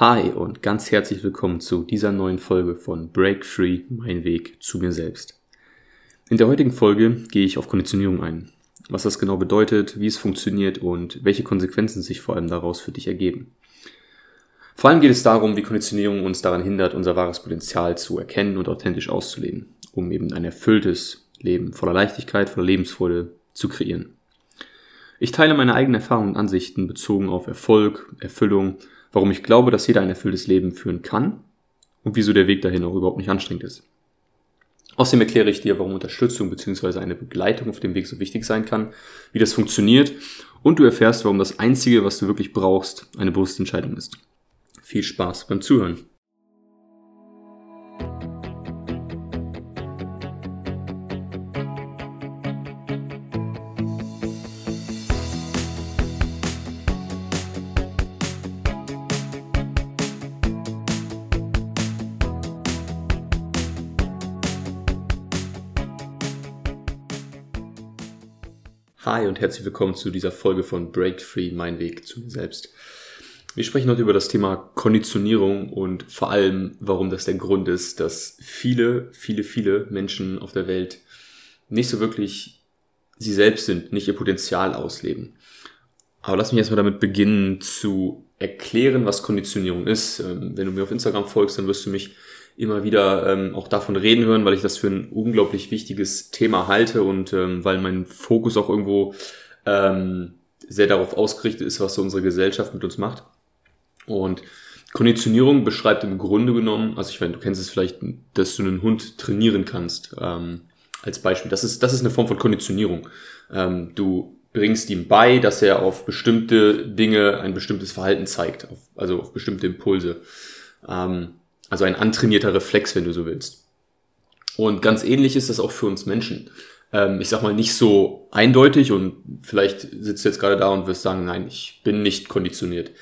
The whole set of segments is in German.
Hi und ganz herzlich willkommen zu dieser neuen Folge von Break Free, mein Weg zu mir selbst. In der heutigen Folge gehe ich auf Konditionierung ein. Was das genau bedeutet, wie es funktioniert und welche Konsequenzen sich vor allem daraus für dich ergeben. Vor allem geht es darum, wie Konditionierung uns daran hindert, unser wahres Potenzial zu erkennen und authentisch auszuleben, um eben ein erfülltes Leben voller Leichtigkeit, voller Lebensfreude zu kreieren. Ich teile meine eigenen Erfahrungen und Ansichten bezogen auf Erfolg, Erfüllung warum ich glaube, dass jeder ein erfülltes Leben führen kann und wieso der Weg dahin auch überhaupt nicht anstrengend ist. Außerdem erkläre ich dir, warum Unterstützung bzw. eine Begleitung auf dem Weg so wichtig sein kann, wie das funktioniert und du erfährst, warum das Einzige, was du wirklich brauchst, eine bewusste Entscheidung ist. Viel Spaß beim Zuhören. Hi und herzlich willkommen zu dieser Folge von Break Free, mein Weg zu mir selbst. Wir sprechen heute über das Thema Konditionierung und vor allem, warum das der Grund ist, dass viele, viele, viele Menschen auf der Welt nicht so wirklich sie selbst sind, nicht ihr Potenzial ausleben. Aber lass mich erstmal damit beginnen zu erklären, was Konditionierung ist. Ähm, wenn du mir auf Instagram folgst, dann wirst du mich immer wieder ähm, auch davon reden hören, weil ich das für ein unglaublich wichtiges Thema halte und ähm, weil mein Fokus auch irgendwo ähm, sehr darauf ausgerichtet ist, was so unsere Gesellschaft mit uns macht. Und Konditionierung beschreibt im Grunde genommen, also ich meine, du kennst es vielleicht, dass du einen Hund trainieren kannst, ähm, als Beispiel. Das ist, das ist eine Form von Konditionierung. Ähm, du bringst ihm bei, dass er auf bestimmte Dinge ein bestimmtes Verhalten zeigt, auf, also auf bestimmte Impulse. Ähm, also ein antrainierter Reflex, wenn du so willst. Und ganz ähnlich ist das auch für uns Menschen. Ähm, ich sag mal nicht so eindeutig und vielleicht sitzt du jetzt gerade da und wirst sagen, nein, ich bin nicht konditioniert.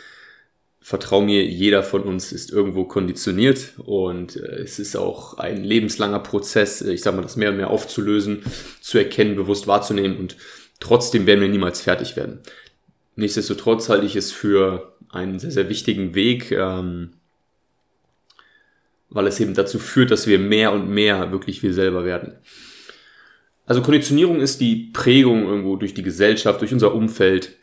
Vertrau mir, jeder von uns ist irgendwo konditioniert und äh, es ist auch ein lebenslanger Prozess, äh, ich sag mal, das mehr und mehr aufzulösen, zu erkennen, bewusst wahrzunehmen und trotzdem werden wir niemals fertig werden. Nichtsdestotrotz halte ich es für einen sehr, sehr wichtigen Weg, ähm, weil es eben dazu führt, dass wir mehr und mehr wirklich wir selber werden. Also Konditionierung ist die Prägung irgendwo durch die Gesellschaft, durch unser Umfeld.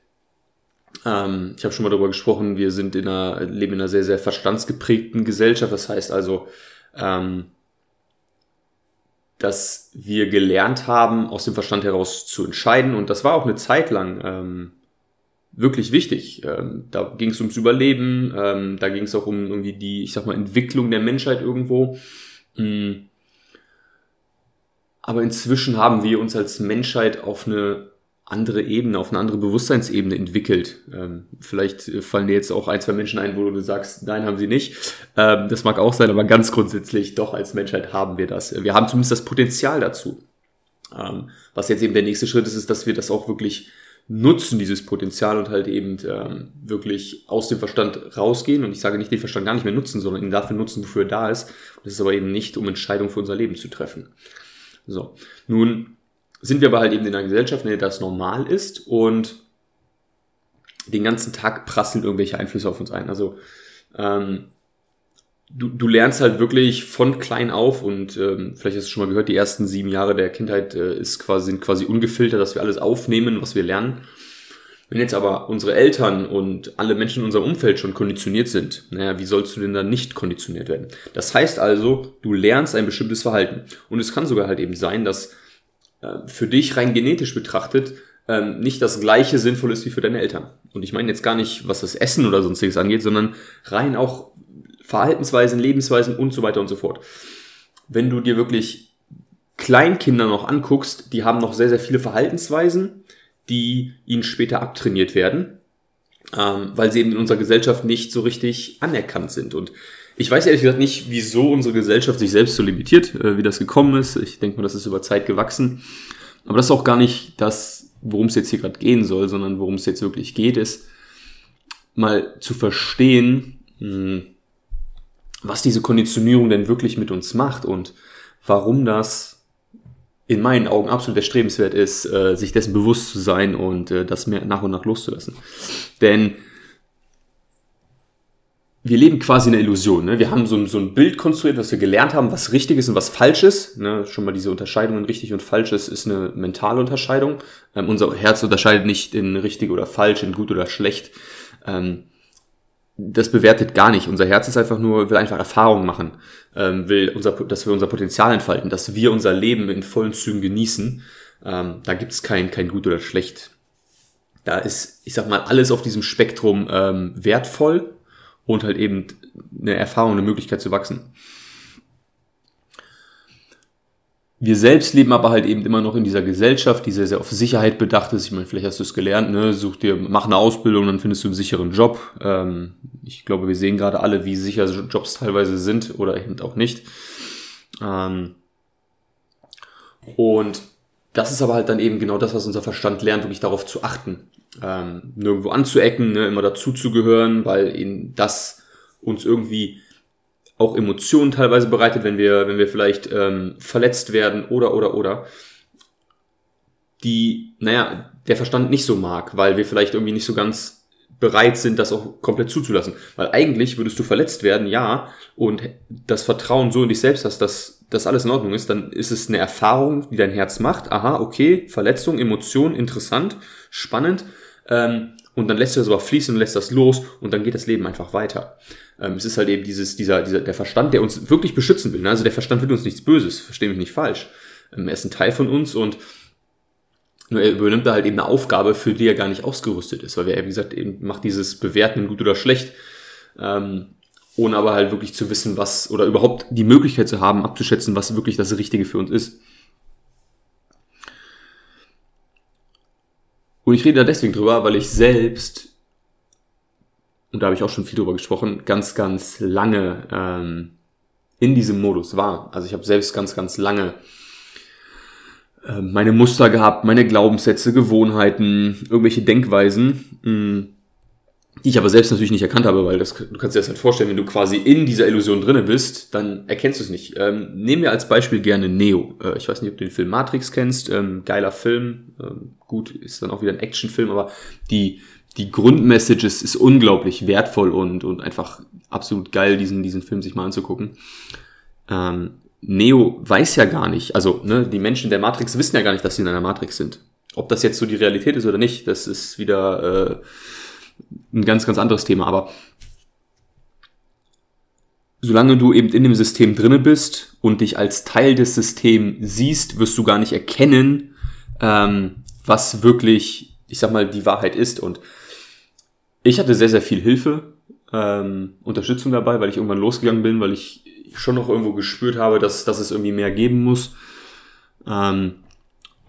Ähm, ich habe schon mal darüber gesprochen, wir sind in einer, leben in einer sehr, sehr verstandsgeprägten Gesellschaft. Das heißt also, ähm, dass wir gelernt haben, aus dem Verstand heraus zu entscheiden. Und das war auch eine Zeit lang ähm, wirklich wichtig. Ähm, da ging es ums Überleben, ähm, da ging es auch um irgendwie die, ich sag mal, Entwicklung der Menschheit irgendwo. Mhm. Aber inzwischen haben wir uns als Menschheit auf eine andere Ebene, auf eine andere Bewusstseinsebene entwickelt. Ähm, vielleicht fallen dir jetzt auch ein, zwei Menschen ein, wo du sagst, nein, haben sie nicht. Ähm, das mag auch sein, aber ganz grundsätzlich doch als Menschheit haben wir das. Wir haben zumindest das Potenzial dazu. Ähm, was jetzt eben der nächste Schritt ist, ist, dass wir das auch wirklich nutzen, dieses Potenzial und halt eben ähm, wirklich aus dem Verstand rausgehen. Und ich sage nicht den Verstand gar nicht mehr nutzen, sondern ihn dafür nutzen, wofür er da ist. Und das ist aber eben nicht, um Entscheidungen für unser Leben zu treffen. So. Nun sind wir aber halt eben in einer Gesellschaft, in der das normal ist und den ganzen Tag prasseln irgendwelche Einflüsse auf uns ein. Also ähm, du, du lernst halt wirklich von klein auf und ähm, vielleicht hast du schon mal gehört, die ersten sieben Jahre der Kindheit äh, ist quasi, sind quasi ungefiltert, dass wir alles aufnehmen, was wir lernen. Wenn jetzt aber unsere Eltern und alle Menschen in unserem Umfeld schon konditioniert sind, naja, wie sollst du denn dann nicht konditioniert werden? Das heißt also, du lernst ein bestimmtes Verhalten. Und es kann sogar halt eben sein, dass äh, für dich rein genetisch betrachtet ähm, nicht das gleiche sinnvoll ist wie für deine Eltern. Und ich meine jetzt gar nicht, was das Essen oder sonstiges angeht, sondern rein auch Verhaltensweisen, Lebensweisen und so weiter und so fort. Wenn du dir wirklich Kleinkinder noch anguckst, die haben noch sehr, sehr viele Verhaltensweisen, die ihnen später abtrainiert werden, ähm, weil sie eben in unserer Gesellschaft nicht so richtig anerkannt sind. Und ich weiß ehrlich gesagt nicht, wieso unsere Gesellschaft sich selbst so limitiert, äh, wie das gekommen ist. Ich denke mal, das ist über Zeit gewachsen. Aber das ist auch gar nicht das, worum es jetzt hier gerade gehen soll, sondern worum es jetzt wirklich geht, ist mal zu verstehen, mh, hm, was diese Konditionierung denn wirklich mit uns macht und warum das in meinen Augen absolut erstrebenswert ist, äh, sich dessen bewusst zu sein und äh, das mehr nach und nach loszulassen. Denn wir leben quasi eine Illusion. Ne? Wir haben so ein, so ein Bild konstruiert, was wir gelernt haben, was richtig ist und was falsch ist. Ne? Schon mal diese Unterscheidung in richtig und falsch ist, ist eine mentale Unterscheidung. Ähm, unser Herz unterscheidet nicht in richtig oder falsch, in gut oder schlecht. Ähm, das bewertet gar nicht. Unser Herz ist einfach nur, will einfach Erfahrungen machen, ähm, will unser, dass wir unser Potenzial entfalten, dass wir unser Leben in vollen Zügen genießen. Ähm, da gibt es kein, kein gut oder schlecht. Da ist, ich sag mal, alles auf diesem Spektrum ähm, wertvoll und halt eben eine Erfahrung, eine Möglichkeit zu wachsen. Wir selbst leben aber halt eben immer noch in dieser Gesellschaft, die sehr, sehr auf Sicherheit bedacht ist. Ich meine, vielleicht hast du es gelernt, ne? Such dir, mach eine Ausbildung, dann findest du einen sicheren Job. Ähm, ich glaube, wir sehen gerade alle, wie sicher Jobs teilweise sind oder eben auch nicht. Ähm, und das ist aber halt dann eben genau das, was unser Verstand lernt, wirklich darauf zu achten ähm, nirgendwo anzuecken, ne, immer dazuzugehören, weil ihnen das uns irgendwie auch Emotionen teilweise bereitet, wenn wir, wenn wir vielleicht ähm, verletzt werden oder oder oder die, naja, der Verstand nicht so mag, weil wir vielleicht irgendwie nicht so ganz bereit sind, das auch komplett zuzulassen. Weil eigentlich würdest du verletzt werden, ja, und das Vertrauen so in dich selbst hast, dass das alles in Ordnung ist, dann ist es eine Erfahrung, die dein Herz macht. Aha, okay, Verletzung, Emotion, interessant, spannend. Ähm, und dann lässt du das aber fließen und lässt das los und dann geht das Leben einfach weiter. Ähm, es ist halt eben dieses, dieser, dieser, der Verstand, der uns wirklich beschützen will. Ne? Also der Verstand will uns nichts Böses, verstehe mich nicht falsch. Ähm, er ist ein Teil von uns und nur er übernimmt da halt eben eine Aufgabe, für die er gar nicht ausgerüstet ist, weil er, wie gesagt, eben macht dieses Bewerten gut oder schlecht, ähm, ohne aber halt wirklich zu wissen, was, oder überhaupt die Möglichkeit zu haben, abzuschätzen, was wirklich das Richtige für uns ist. Und ich rede da deswegen drüber, weil ich selbst, und da habe ich auch schon viel drüber gesprochen, ganz, ganz lange ähm, in diesem Modus war. Also ich habe selbst ganz, ganz lange äh, meine Muster gehabt, meine Glaubenssätze, Gewohnheiten, irgendwelche Denkweisen. Mh, mm, die ich aber selbst natürlich nicht erkannt habe, weil das, du kannst dir das halt vorstellen, wenn du quasi in dieser Illusion drinne bist, dann erkennst du es nicht. Ähm, nehmen wir als Beispiel gerne Neo. Äh, ich weiß nicht, ob du den Film Matrix kennst. Ähm, geiler Film. Ähm, gut, ist dann auch wieder ein Actionfilm, aber die, die Grundmessage ist, ist unglaublich wertvoll und, und einfach absolut geil, diesen, diesen Film sich mal anzugucken. Ähm, Neo weiß ja gar nicht, also ne, die Menschen der Matrix wissen ja gar nicht, dass sie in einer Matrix sind. Ob das jetzt so die Realität ist oder nicht, das ist wieder... Äh, ein ganz, ganz anderes Thema. Aber solange du eben in dem System drinne bist und dich als Teil des Systems siehst, wirst du gar nicht erkennen, ähm, was wirklich, ich sag mal, die Wahrheit ist. Und ich hatte sehr, sehr viel Hilfe, ähm, Unterstützung dabei, weil ich irgendwann losgegangen bin, weil ich schon noch irgendwo gespürt habe, dass, dass es irgendwie mehr geben muss. Ähm,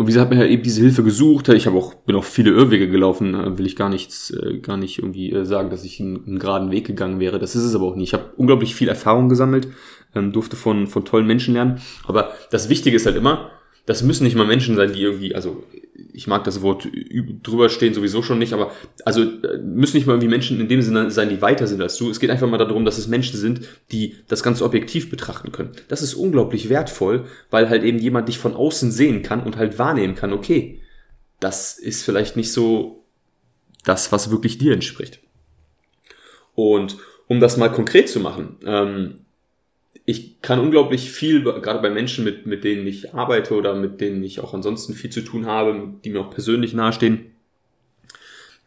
und wie gesagt, habe mir halt eben diese Hilfe gesucht. Ich habe auch, bin auch viele Irrwege gelaufen, äh, will ich gar nichts, äh, gar nicht irgendwie äh, sagen, dass ich einen, einen geraden Weg gegangen wäre. Das ist es aber auch nicht. Ich habe unglaublich viel Erfahrung gesammelt, ähm, durfte von, von tollen Menschen lernen. Aber das Wichtige ist halt immer, das müssen nicht mal Menschen sein, die irgendwie, also ich mag das Wort drüber stehen sowieso schon nicht, aber also müssen nicht mal irgendwie Menschen in dem Sinne sein, die weiter sind als du. Es geht einfach mal darum, dass es Menschen sind, die das Ganze objektiv betrachten können. Das ist unglaublich wertvoll, weil halt eben jemand dich von außen sehen kann und halt wahrnehmen kann, okay, das ist vielleicht nicht so das, was wirklich dir entspricht. Und um das mal konkret zu machen, ähm, ich kann unglaublich viel, gerade bei Menschen, mit, mit denen ich arbeite oder mit denen ich auch ansonsten viel zu tun habe, die mir auch persönlich nahestehen,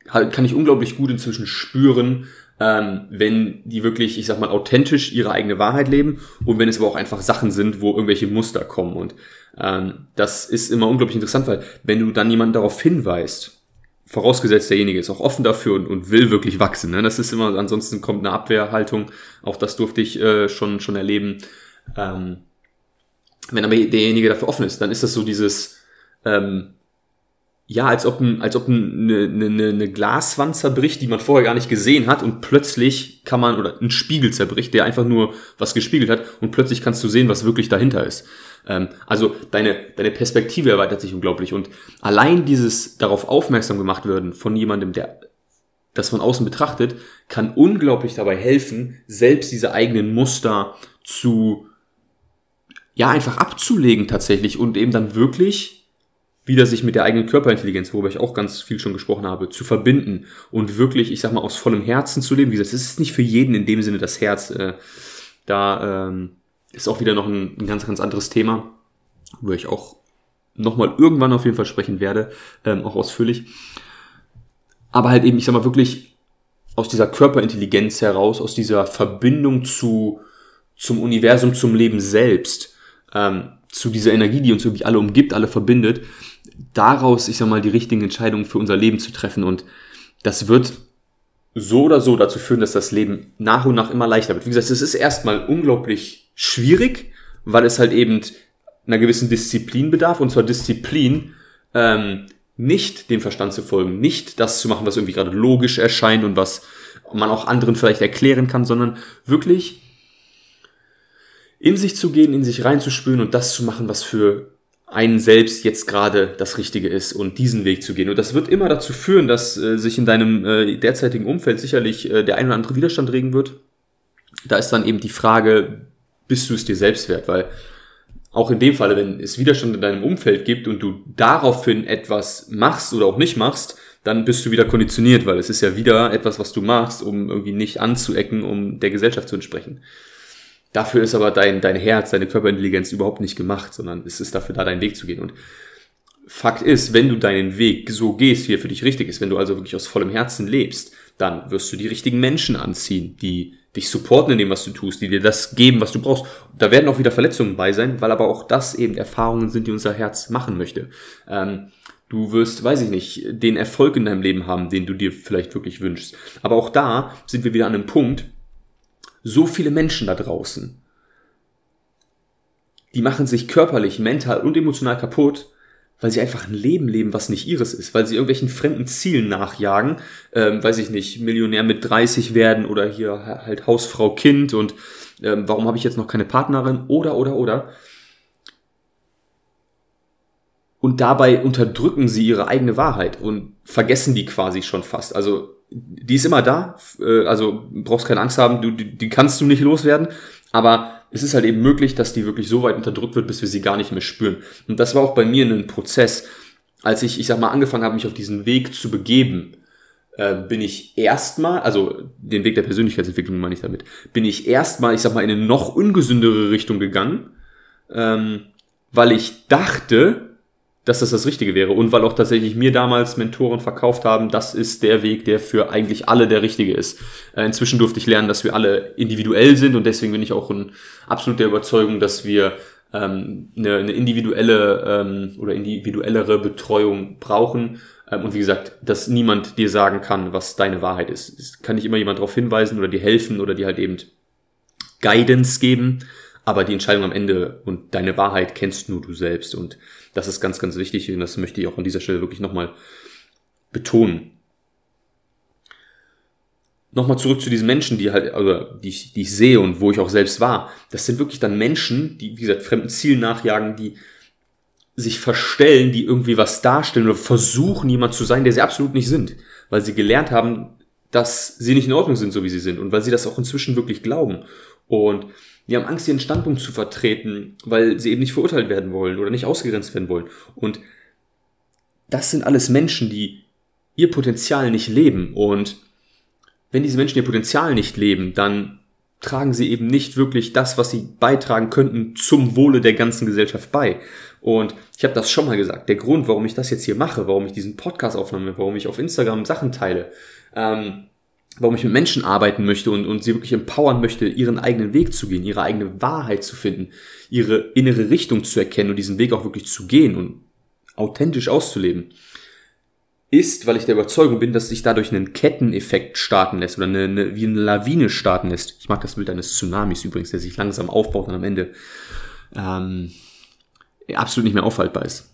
kann ich unglaublich gut inzwischen spüren, ähm, wenn die wirklich, ich sag mal, authentisch ihre eigene Wahrheit leben und wenn es aber auch einfach Sachen sind, wo irgendwelche Muster kommen. Und ähm, das ist immer unglaublich interessant, weil wenn du dann jemanden darauf hinweist, vorausgesetzt derjenige ist auch offen dafür und, und will wirklich wachsen. Ne? Das ist immer, ansonsten kommt eine Abwehrhaltung. Auch das durfte ich äh, schon, schon erleben. Ähm, wenn aber derjenige dafür offen ist, dann ist das so dieses, ähm, ja, als ob, ein, als ob eine, eine, eine Glaswand zerbricht, die man vorher gar nicht gesehen hat und plötzlich kann man, oder ein Spiegel zerbricht, der einfach nur was gespiegelt hat und plötzlich kannst du sehen, was wirklich dahinter ist. Ähm, also deine, deine Perspektive erweitert sich unglaublich und allein dieses darauf aufmerksam gemacht werden von jemandem, der das von außen betrachtet, kann unglaublich dabei helfen, selbst diese eigenen Muster zu, ja, einfach abzulegen tatsächlich und eben dann wirklich wieder sich mit der eigenen Körperintelligenz, worüber ich auch ganz viel schon gesprochen habe, zu verbinden und wirklich, ich sag mal, aus vollem Herzen zu leben. Wie gesagt, es ist nicht für jeden in dem Sinne das Herz. Äh, da ähm, ist auch wieder noch ein, ein ganz, ganz anderes Thema, wo ich auch nochmal irgendwann auf jeden Fall sprechen werde, ähm, auch ausführlich. Aber halt eben, ich sag mal, wirklich aus dieser Körperintelligenz heraus, aus dieser Verbindung zu, zum Universum, zum Leben selbst, ähm, zu dieser Energie, die uns irgendwie alle umgibt, alle verbindet, daraus, ich sag mal, die richtigen Entscheidungen für unser Leben zu treffen. Und das wird so oder so dazu führen, dass das Leben nach und nach immer leichter wird. Wie gesagt, es ist erstmal unglaublich schwierig, weil es halt eben einer gewissen Disziplin bedarf, und zwar Disziplin, ähm, nicht dem Verstand zu folgen, nicht das zu machen, was irgendwie gerade logisch erscheint und was man auch anderen vielleicht erklären kann, sondern wirklich in sich zu gehen, in sich reinzuspüren und das zu machen, was für einen selbst jetzt gerade das Richtige ist und diesen Weg zu gehen. Und das wird immer dazu führen, dass äh, sich in deinem äh, derzeitigen Umfeld sicherlich äh, der ein oder andere Widerstand regen wird. Da ist dann eben die Frage, bist du es dir selbst wert? Weil auch in dem Falle, wenn es Widerstand in deinem Umfeld gibt und du daraufhin etwas machst oder auch nicht machst, dann bist du wieder konditioniert, weil es ist ja wieder etwas, was du machst, um irgendwie nicht anzuecken, um der Gesellschaft zu entsprechen. Dafür ist aber dein, dein Herz, deine Körperintelligenz überhaupt nicht gemacht, sondern es ist dafür da, deinen Weg zu gehen. Und Fakt ist, wenn du deinen Weg so gehst, wie er für dich richtig ist, wenn du also wirklich aus vollem Herzen lebst, dann wirst du die richtigen Menschen anziehen, die dich supporten in dem, was du tust, die dir das geben, was du brauchst. Da werden auch wieder Verletzungen bei sein, weil aber auch das eben Erfahrungen sind, die unser Herz machen möchte. Ähm, du wirst, weiß ich nicht, den Erfolg in deinem Leben haben, den du dir vielleicht wirklich wünschst. Aber auch da sind wir wieder an einem Punkt, so viele Menschen da draußen, die machen sich körperlich, mental und emotional kaputt, weil sie einfach ein Leben leben, was nicht ihres ist, weil sie irgendwelchen fremden Zielen nachjagen, ähm, weiß ich nicht, Millionär mit 30 werden oder hier halt Hausfrau, Kind und ähm, warum habe ich jetzt noch keine Partnerin oder oder oder. Und dabei unterdrücken sie ihre eigene Wahrheit und vergessen die quasi schon fast. Also die ist immer da, äh, also brauchst keine Angst haben, du, die, die kannst du nicht loswerden, aber es ist halt eben möglich, dass die wirklich so weit unterdrückt wird, bis wir sie gar nicht mehr spüren. Und das war auch bei mir ein Prozess, als ich, ich sag mal, angefangen habe, mich auf diesen Weg zu begeben, äh, bin ich erstmal, also den Weg der Persönlichkeitsentwicklung meine ich damit, bin ich erstmal, ich sag mal, in eine noch ungesündere Richtung gegangen, ähm, weil ich dachte, dass das das Richtige wäre und weil auch tatsächlich mir damals Mentoren verkauft haben, das ist der Weg, der für eigentlich alle der richtige ist. Äh, inzwischen durfte ich lernen, dass wir alle individuell sind und deswegen bin ich auch in absoluter Überzeugung, dass wir ähm, eine, eine individuelle ähm, oder individuellere Betreuung brauchen. Ähm, und wie gesagt, dass niemand dir sagen kann, was deine Wahrheit ist. Es kann nicht immer jemand darauf hinweisen oder dir helfen oder dir halt eben Guidance geben, aber die Entscheidung am Ende und deine Wahrheit kennst nur du selbst und das ist ganz, ganz wichtig und das möchte ich auch an dieser Stelle wirklich nochmal betonen. Nochmal zurück zu diesen Menschen, die halt, also die ich, die ich sehe und wo ich auch selbst war. Das sind wirklich dann Menschen, die, wie gesagt, fremden Zielen nachjagen, die sich verstellen, die irgendwie was darstellen oder versuchen, jemand zu sein, der sie absolut nicht sind. Weil sie gelernt haben, dass sie nicht in Ordnung sind, so wie sie sind. Und weil sie das auch inzwischen wirklich glauben. Und die haben Angst, ihren Standpunkt zu vertreten, weil sie eben nicht verurteilt werden wollen oder nicht ausgegrenzt werden wollen. Und das sind alles Menschen, die ihr Potenzial nicht leben. Und wenn diese Menschen ihr Potenzial nicht leben, dann tragen sie eben nicht wirklich das, was sie beitragen könnten, zum Wohle der ganzen Gesellschaft bei. Und ich habe das schon mal gesagt. Der Grund, warum ich das jetzt hier mache, warum ich diesen Podcast aufnehme, warum ich auf Instagram Sachen teile, ähm, warum ich mit Menschen arbeiten möchte und, und sie wirklich empowern möchte, ihren eigenen Weg zu gehen, ihre eigene Wahrheit zu finden, ihre innere Richtung zu erkennen und diesen Weg auch wirklich zu gehen und authentisch auszuleben, ist, weil ich der Überzeugung bin, dass sich dadurch einen Ketteneffekt starten lässt oder eine, eine, wie eine Lawine starten lässt. Ich mag das Bild eines Tsunamis übrigens, der sich langsam aufbaut und am Ende ähm, absolut nicht mehr aufhaltbar ist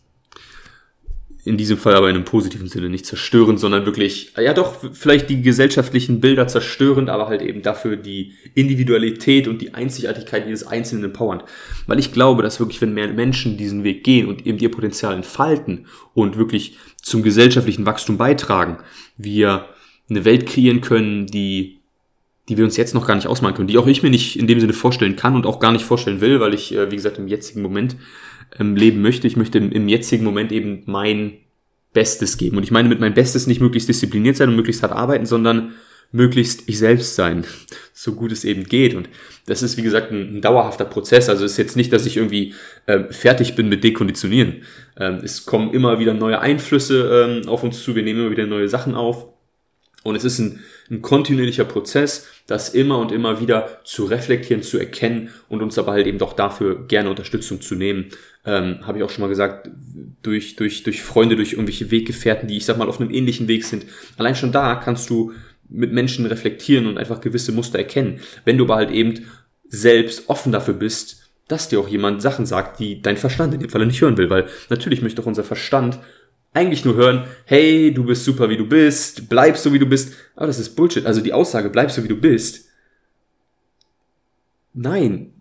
in diesem Fall aber in einem positiven Sinne nicht zerstörend, sondern wirklich, ja doch, vielleicht die gesellschaftlichen Bilder zerstörend, aber halt eben dafür die Individualität und die Einzigartigkeit jedes Einzelnen empowernd. Weil ich glaube, dass wirklich, wenn mehr Menschen diesen Weg gehen und eben ihr Potenzial entfalten und wirklich zum gesellschaftlichen Wachstum beitragen, wir eine Welt kreieren können, die die wir uns jetzt noch gar nicht ausmalen können, die auch ich mir nicht in dem Sinne vorstellen kann und auch gar nicht vorstellen will, weil ich, äh, wie gesagt, im jetzigen Moment ähm, leben möchte. Ich möchte im, im jetzigen Moment eben mein Bestes geben. Und ich meine mit mein Bestes nicht möglichst diszipliniert sein und möglichst hart arbeiten, sondern möglichst ich selbst sein, so gut es eben geht. Und das ist, wie gesagt, ein, ein dauerhafter Prozess. Also es ist jetzt nicht, dass ich irgendwie äh, fertig bin mit Dekonditionieren. Ähm, es kommen immer wieder neue Einflüsse ähm, auf uns zu, wir nehmen immer wieder neue Sachen auf. Und es ist ein, ein kontinuierlicher Prozess, das immer und immer wieder zu reflektieren, zu erkennen und uns aber halt eben doch dafür gerne Unterstützung zu nehmen. Ähm, Habe ich auch schon mal gesagt, durch, durch, durch Freunde, durch irgendwelche Weggefährten, die ich sag mal auf einem ähnlichen Weg sind. Allein schon da kannst du mit Menschen reflektieren und einfach gewisse Muster erkennen. Wenn du aber halt eben selbst offen dafür bist, dass dir auch jemand Sachen sagt, die dein Verstand in dem Falle nicht hören will, weil natürlich möchte auch unser Verstand eigentlich nur hören, hey, du bist super wie du bist, bleib so wie du bist, aber das ist Bullshit. Also die Aussage, bleib so wie du bist. Nein,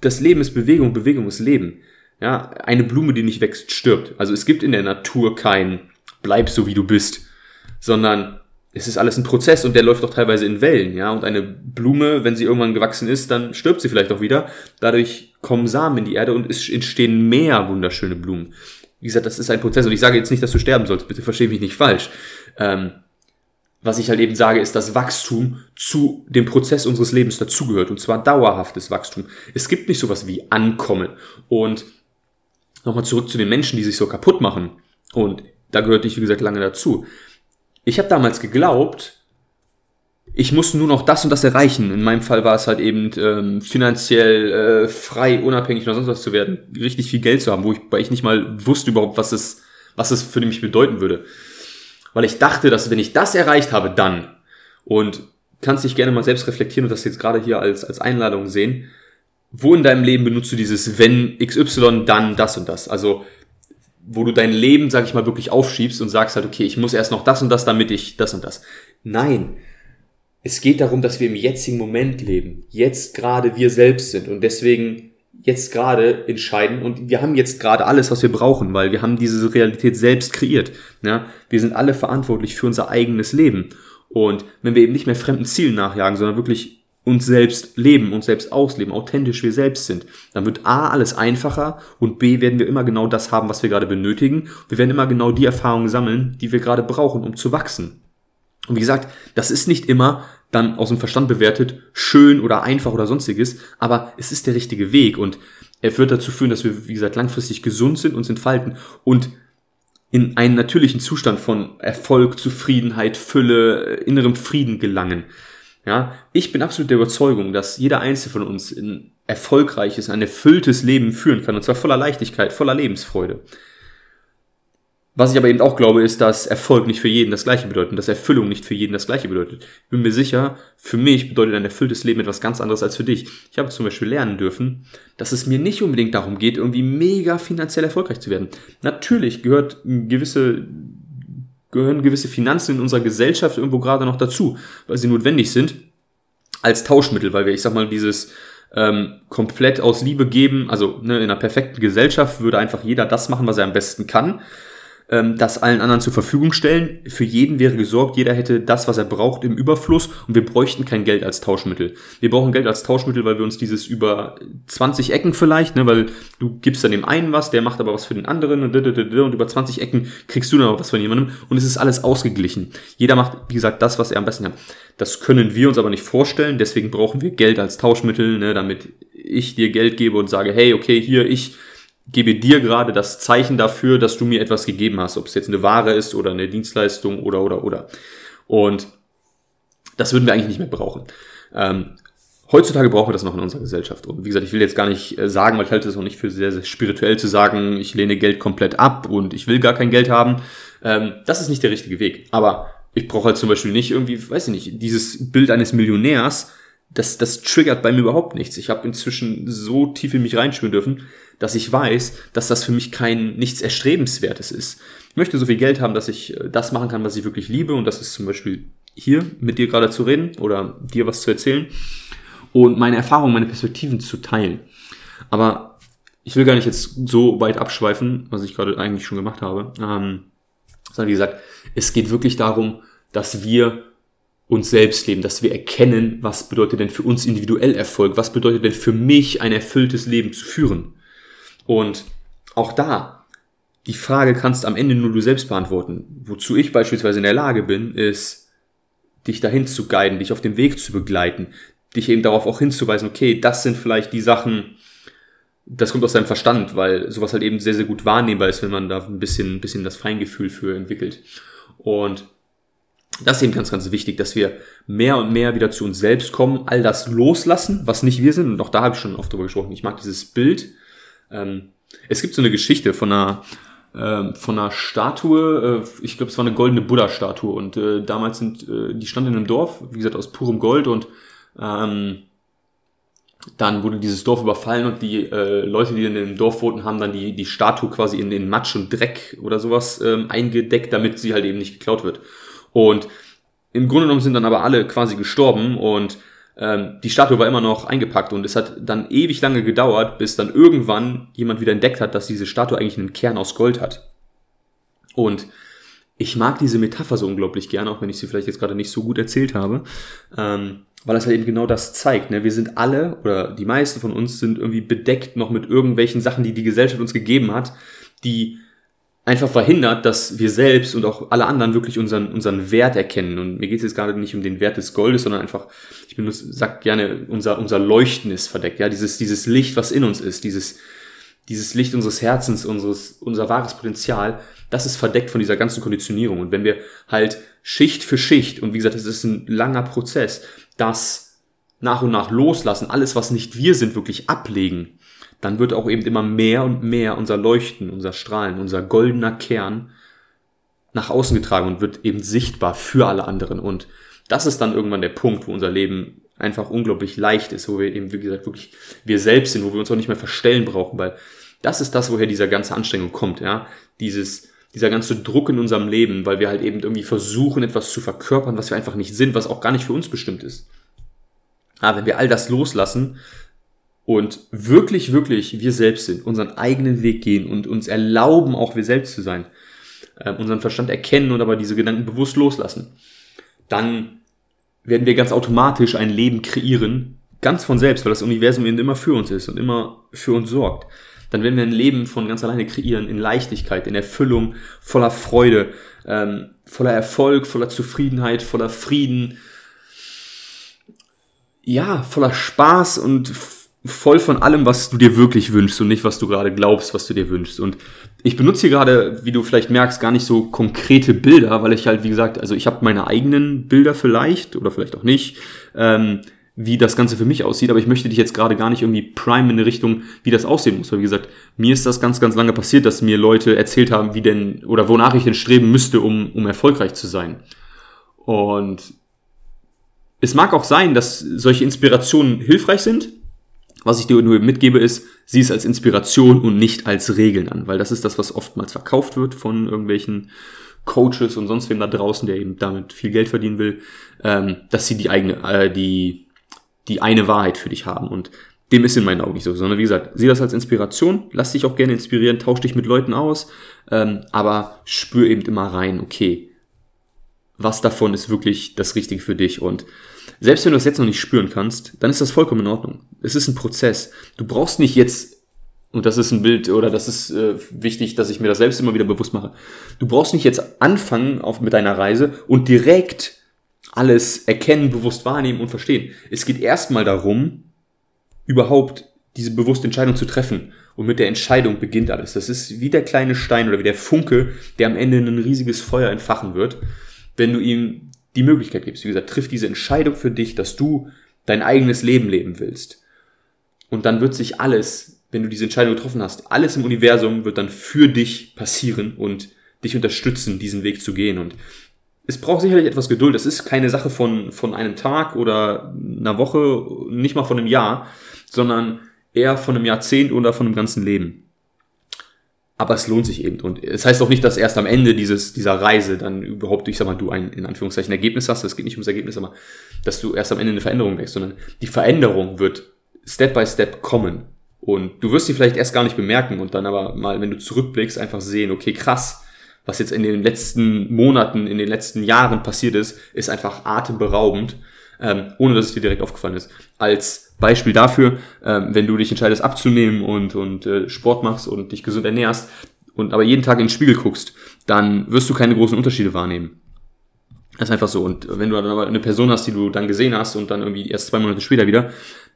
das Leben ist Bewegung, Bewegung ist Leben. Ja, eine Blume, die nicht wächst, stirbt. Also es gibt in der Natur kein bleib so wie du bist, sondern es ist alles ein Prozess und der läuft auch teilweise in Wellen, ja. Und eine Blume, wenn sie irgendwann gewachsen ist, dann stirbt sie vielleicht auch wieder. Dadurch kommen Samen in die Erde und es entstehen mehr wunderschöne Blumen. Wie gesagt, das ist ein Prozess und ich sage jetzt nicht, dass du sterben sollst, bitte verstehe mich nicht falsch. Ähm, was ich halt eben sage, ist, dass Wachstum zu dem Prozess unseres Lebens dazugehört und zwar dauerhaftes Wachstum. Es gibt nicht sowas wie Ankommen. Und nochmal zurück zu den Menschen, die sich so kaputt machen. Und da gehörte ich, wie gesagt, lange dazu. Ich habe damals geglaubt, ich muss nur noch das und das erreichen. In meinem Fall war es halt eben ähm, finanziell äh, frei, unabhängig oder sonst was zu werden, richtig viel Geld zu haben, wo ich, weil ich nicht mal wusste überhaupt, was es, was es für mich bedeuten würde. Weil ich dachte, dass wenn ich das erreicht habe, dann und kannst dich gerne mal selbst reflektieren und das jetzt gerade hier als, als Einladung sehen. Wo in deinem Leben benutzt du dieses wenn XY, dann das und das? Also wo du dein Leben, sag ich mal, wirklich aufschiebst und sagst halt, okay, ich muss erst noch das und das, damit ich das und das. Nein. Es geht darum, dass wir im jetzigen Moment leben. Jetzt gerade wir selbst sind und deswegen jetzt gerade entscheiden und wir haben jetzt gerade alles, was wir brauchen, weil wir haben diese Realität selbst kreiert. Ja? Wir sind alle verantwortlich für unser eigenes Leben. Und wenn wir eben nicht mehr fremden Zielen nachjagen, sondern wirklich uns selbst leben, uns selbst ausleben, authentisch wir selbst sind, dann wird A alles einfacher und B werden wir immer genau das haben, was wir gerade benötigen. Wir werden immer genau die Erfahrungen sammeln, die wir gerade brauchen, um zu wachsen. Und wie gesagt, das ist nicht immer dann aus dem Verstand bewertet schön oder einfach oder sonstiges, aber es ist der richtige Weg und er wird dazu führen, dass wir, wie gesagt, langfristig gesund sind, uns entfalten und in einen natürlichen Zustand von Erfolg, Zufriedenheit, Fülle, innerem Frieden gelangen. Ja, ich bin absolut der Überzeugung, dass jeder Einzelne von uns ein erfolgreiches, ein erfülltes Leben führen kann, und zwar voller Leichtigkeit, voller Lebensfreude. Was ich aber eben auch glaube, ist, dass Erfolg nicht für jeden das Gleiche bedeutet, dass Erfüllung nicht für jeden das Gleiche bedeutet. Ich bin mir sicher, für mich bedeutet ein erfülltes Leben etwas ganz anderes als für dich. Ich habe zum Beispiel lernen dürfen, dass es mir nicht unbedingt darum geht, irgendwie mega finanziell erfolgreich zu werden. Natürlich gehört gewisse gehören gewisse Finanzen in unserer Gesellschaft irgendwo gerade noch dazu, weil sie notwendig sind als Tauschmittel, weil wir, ich sag mal, dieses ähm, komplett aus Liebe geben, also ne, in einer perfekten Gesellschaft würde einfach jeder das machen, was er am besten kann ähm, das allen anderen zur Verfügung stellen. Für jeden wäre gesorgt, jeder hätte das, was er braucht, im Überfluss und wir bräuchten kein Geld als Tauschmittel. Wir brauchen Geld als Tauschmittel, weil wir uns dieses über 20 Ecken vielleicht, ne, weil du gibst dann dem einen was, der macht aber was für den anderen und, und über 20 Ecken kriegst du dann auch was von jemandem und es ist alles ausgeglichen. Jeder macht, wie gesagt, das, was er am besten kann. Das können wir uns aber nicht vorstellen, deswegen brauchen wir Geld als Tauschmittel, ne, damit ich dir Geld gebe und sage, hey, okay, hier, ich gebe dir gerade das Zeichen dafür, dass du mir etwas gegeben hast, ob es jetzt eine Ware ist oder eine Dienstleistung oder oder oder. Und das würden wir eigentlich nicht mehr brauchen. Ähm, heutzutage brauchen wir das noch in unserer Gesellschaft. Und wie gesagt, ich will jetzt gar nicht äh, sagen, weil ich halte es auch nicht für sehr, sehr spirituell zu sagen, ich lehne Geld komplett ab und ich will gar kein Geld haben. Ähm, das ist nicht der richtige Weg. Aber ich brauche halt zum Beispiel nicht irgendwie, weiß ich nicht, dieses Bild eines Millionärs, das, das triggert bei mir überhaupt nichts. Ich habe inzwischen so tief in mich reinschwimmen dürfen, dass ich weiß, dass das für mich kein nichts Erstrebenswertes ist. Ich möchte so viel Geld haben, dass ich äh, das machen kann, was ich wirklich liebe und das ist zum Beispiel hier mit dir gerade zu reden oder dir was zu erzählen und meine Erfahrungen, meine Perspektiven zu teilen. Aber ich will gar nicht jetzt so weit abschweifen, was ich gerade eigentlich schon gemacht habe, ähm, sondern wie gesagt, es geht wirklich darum, dass wir uns selbst leben, dass wir erkennen, was bedeutet denn für uns individuell Erfolg, was bedeutet denn für mich ein erfülltes Leben zu führen. Und auch da, die Frage kannst am Ende nur du selbst beantworten. Wozu ich beispielsweise in der Lage bin, ist, dich dahin zu guiden, dich auf dem Weg zu begleiten, dich eben darauf auch hinzuweisen, okay, das sind vielleicht die Sachen, das kommt aus deinem Verstand, weil sowas halt eben sehr, sehr gut wahrnehmbar ist, wenn man da ein bisschen, ein bisschen das Feingefühl für entwickelt. Und das ist eben ganz, ganz wichtig, dass wir mehr und mehr wieder zu uns selbst kommen, all das loslassen, was nicht wir sind. Und auch da habe ich schon oft drüber gesprochen. Ich mag dieses Bild. Ähm, es gibt so eine Geschichte von einer, äh, von einer Statue, äh, ich glaube, es war eine goldene Buddha-Statue. Und äh, damals sind, äh, die stand in einem Dorf, wie gesagt, aus purem Gold und ähm, dann wurde dieses Dorf überfallen und die äh, Leute, die in dem Dorf wohnten, haben dann die, die Statue quasi in den Matsch und Dreck oder sowas ähm, eingedeckt, damit sie halt eben nicht geklaut wird. Und im Grunde genommen sind dann aber alle quasi gestorben und ähm, die Statue war immer noch eingepackt und es hat dann ewig lange gedauert, bis dann irgendwann jemand wieder entdeckt hat, dass diese Statue eigentlich einen Kern aus Gold hat. Und ich mag diese Metapher so unglaublich gerne, auch wenn ich sie vielleicht jetzt gerade nicht so gut erzählt habe. Ähm, weil das halt eben genau das zeigt. Ne? Wir sind alle, oder die meisten von uns sind irgendwie bedeckt noch mit irgendwelchen Sachen, die die Gesellschaft uns gegeben hat, die einfach verhindert, dass wir selbst und auch alle anderen wirklich unseren, unseren Wert erkennen. Und mir geht es jetzt gerade nicht um den Wert des Goldes, sondern einfach, ich benutze, sag gerne, unser, unser Leuchten ist verdeckt. Ja, dieses, dieses Licht, was in uns ist, dieses, dieses Licht unseres Herzens, unseres, unser wahres Potenzial, das ist verdeckt von dieser ganzen Konditionierung. Und wenn wir halt Schicht für Schicht, und wie gesagt, es ist ein langer Prozess, das nach und nach loslassen, alles, was nicht wir sind, wirklich ablegen, dann wird auch eben immer mehr und mehr unser Leuchten, unser Strahlen, unser goldener Kern nach außen getragen und wird eben sichtbar für alle anderen. Und das ist dann irgendwann der Punkt, wo unser Leben einfach unglaublich leicht ist, wo wir eben, wie gesagt, wirklich wir selbst sind, wo wir uns auch nicht mehr verstellen brauchen, weil das ist das, woher dieser ganze Anstrengung kommt, ja. Dieses, dieser ganze Druck in unserem Leben, weil wir halt eben irgendwie versuchen, etwas zu verkörpern, was wir einfach nicht sind, was auch gar nicht für uns bestimmt ist. Aber wenn wir all das loslassen und wirklich, wirklich wir selbst sind, unseren eigenen Weg gehen und uns erlauben, auch wir selbst zu sein, äh, unseren Verstand erkennen und aber diese Gedanken bewusst loslassen, dann werden wir ganz automatisch ein Leben kreieren, ganz von selbst, weil das Universum eben immer für uns ist und immer für uns sorgt. Dann werden wir ein Leben von ganz alleine kreieren, in Leichtigkeit, in Erfüllung, voller Freude, ähm, voller Erfolg, voller Zufriedenheit, voller Frieden, ja, voller Spaß und voll von allem, was du dir wirklich wünschst und nicht, was du gerade glaubst, was du dir wünschst. Und ich benutze hier gerade, wie du vielleicht merkst, gar nicht so konkrete Bilder, weil ich halt, wie gesagt, also ich habe meine eigenen Bilder vielleicht oder vielleicht auch nicht, ähm, wie das Ganze für mich aussieht, aber ich möchte dich jetzt gerade gar nicht irgendwie prime in eine Richtung, wie das aussehen muss. Weil wie gesagt, mir ist das ganz, ganz lange passiert, dass mir Leute erzählt haben, wie denn oder wonach ich denn streben müsste, um, um erfolgreich zu sein. Und es mag auch sein, dass solche Inspirationen hilfreich sind, was ich dir nur mitgebe, ist, sieh es als Inspiration und nicht als Regeln an, weil das ist das, was oftmals verkauft wird von irgendwelchen Coaches und sonst wem da draußen, der eben damit viel Geld verdienen will, ähm, dass sie die eigene, äh, die, die eine Wahrheit für dich haben. Und dem ist in meinen Augen nicht so, sondern wie gesagt, sieh das als Inspiration, lass dich auch gerne inspirieren, tausch dich mit Leuten aus, ähm, aber spür eben immer rein, okay, was davon ist wirklich das Richtige für dich und selbst wenn du es jetzt noch nicht spüren kannst, dann ist das vollkommen in Ordnung. Es ist ein Prozess. Du brauchst nicht jetzt, und das ist ein Bild, oder das ist äh, wichtig, dass ich mir das selbst immer wieder bewusst mache. Du brauchst nicht jetzt anfangen auf, mit deiner Reise und direkt alles erkennen, bewusst wahrnehmen und verstehen. Es geht erstmal darum, überhaupt diese bewusste Entscheidung zu treffen. Und mit der Entscheidung beginnt alles. Das ist wie der kleine Stein oder wie der Funke, der am Ende ein riesiges Feuer entfachen wird, wenn du ihm die Möglichkeit gibst. Wie gesagt, triff diese Entscheidung für dich, dass du dein eigenes Leben leben willst. Und dann wird sich alles, wenn du diese Entscheidung getroffen hast, alles im Universum wird dann für dich passieren und dich unterstützen, diesen Weg zu gehen. Und es braucht sicherlich etwas Geduld. Es ist keine Sache von, von einem Tag oder einer Woche, nicht mal von einem Jahr, sondern eher von einem Jahrzehnt oder von einem ganzen Leben aber es lohnt sich eben. Und es heißt auch nicht, dass erst am Ende dieses, dieser Reise dann überhaupt, ich sag mal, du ein, in Anführungszeichen, Ergebnis hast. Es geht nicht ums Ergebnis, aber dass du erst am Ende eine Veränderung merkst, sondern die Veränderung wird Step by Step kommen. Und du wirst sie vielleicht erst gar nicht bemerken und dann aber mal, wenn du zurückblickst, einfach sehen, okay, krass, was jetzt in den letzten Monaten, in den letzten Jahren passiert ist, ist einfach atemberaubend. Ähm, ohne dass es dir direkt aufgefallen ist. Als Beispiel dafür, ähm, wenn du dich entscheidest abzunehmen und, und äh, Sport machst und dich gesund ernährst und aber jeden Tag in den Spiegel guckst, dann wirst du keine großen Unterschiede wahrnehmen. Das ist einfach so. Und wenn du dann aber eine Person hast, die du dann gesehen hast und dann irgendwie erst zwei Monate später wieder,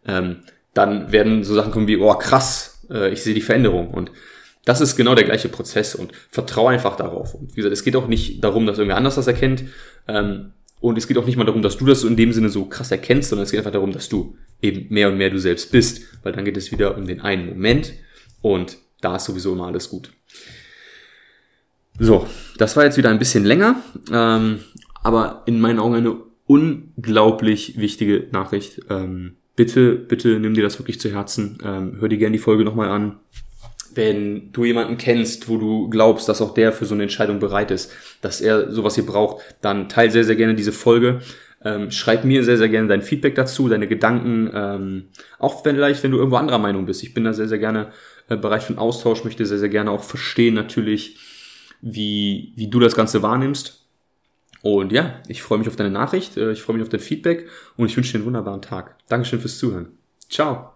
ähm, dann werden so Sachen kommen wie, oh krass, äh, ich sehe die Veränderung. Und das ist genau der gleiche Prozess und vertraue einfach darauf. Und wie gesagt, es geht auch nicht darum, dass irgendwer anders das erkennt. Ähm, und es geht auch nicht mal darum, dass du das so in dem Sinne so krass erkennst, sondern es geht einfach darum, dass du eben mehr und mehr du selbst bist. Weil dann geht es wieder um den einen Moment und da ist sowieso immer alles gut. So, das war jetzt wieder ein bisschen länger, ähm, aber in meinen Augen eine unglaublich wichtige Nachricht. Ähm, bitte, bitte nimm dir das wirklich zu Herzen. Ähm, hör dir gerne die Folge nochmal an wenn du jemanden kennst, wo du glaubst, dass auch der für so eine Entscheidung bereit ist, dass er sowas hier braucht, dann teil sehr, sehr gerne diese Folge. Ähm, schreib mir sehr, sehr gerne dein Feedback dazu, deine Gedanken, ähm, auch vielleicht, wenn du irgendwo anderer Meinung bist. Ich bin da sehr, sehr gerne äh, bereit für einen Austausch, möchte sehr, sehr gerne auch verstehen natürlich, wie, wie du das Ganze wahrnimmst. Und ja, ich freue mich auf deine Nachricht, äh, ich freue mich auf dein Feedback und ich wünsche dir einen wunderbaren Tag. Dankeschön fürs Zuhören. Ciao.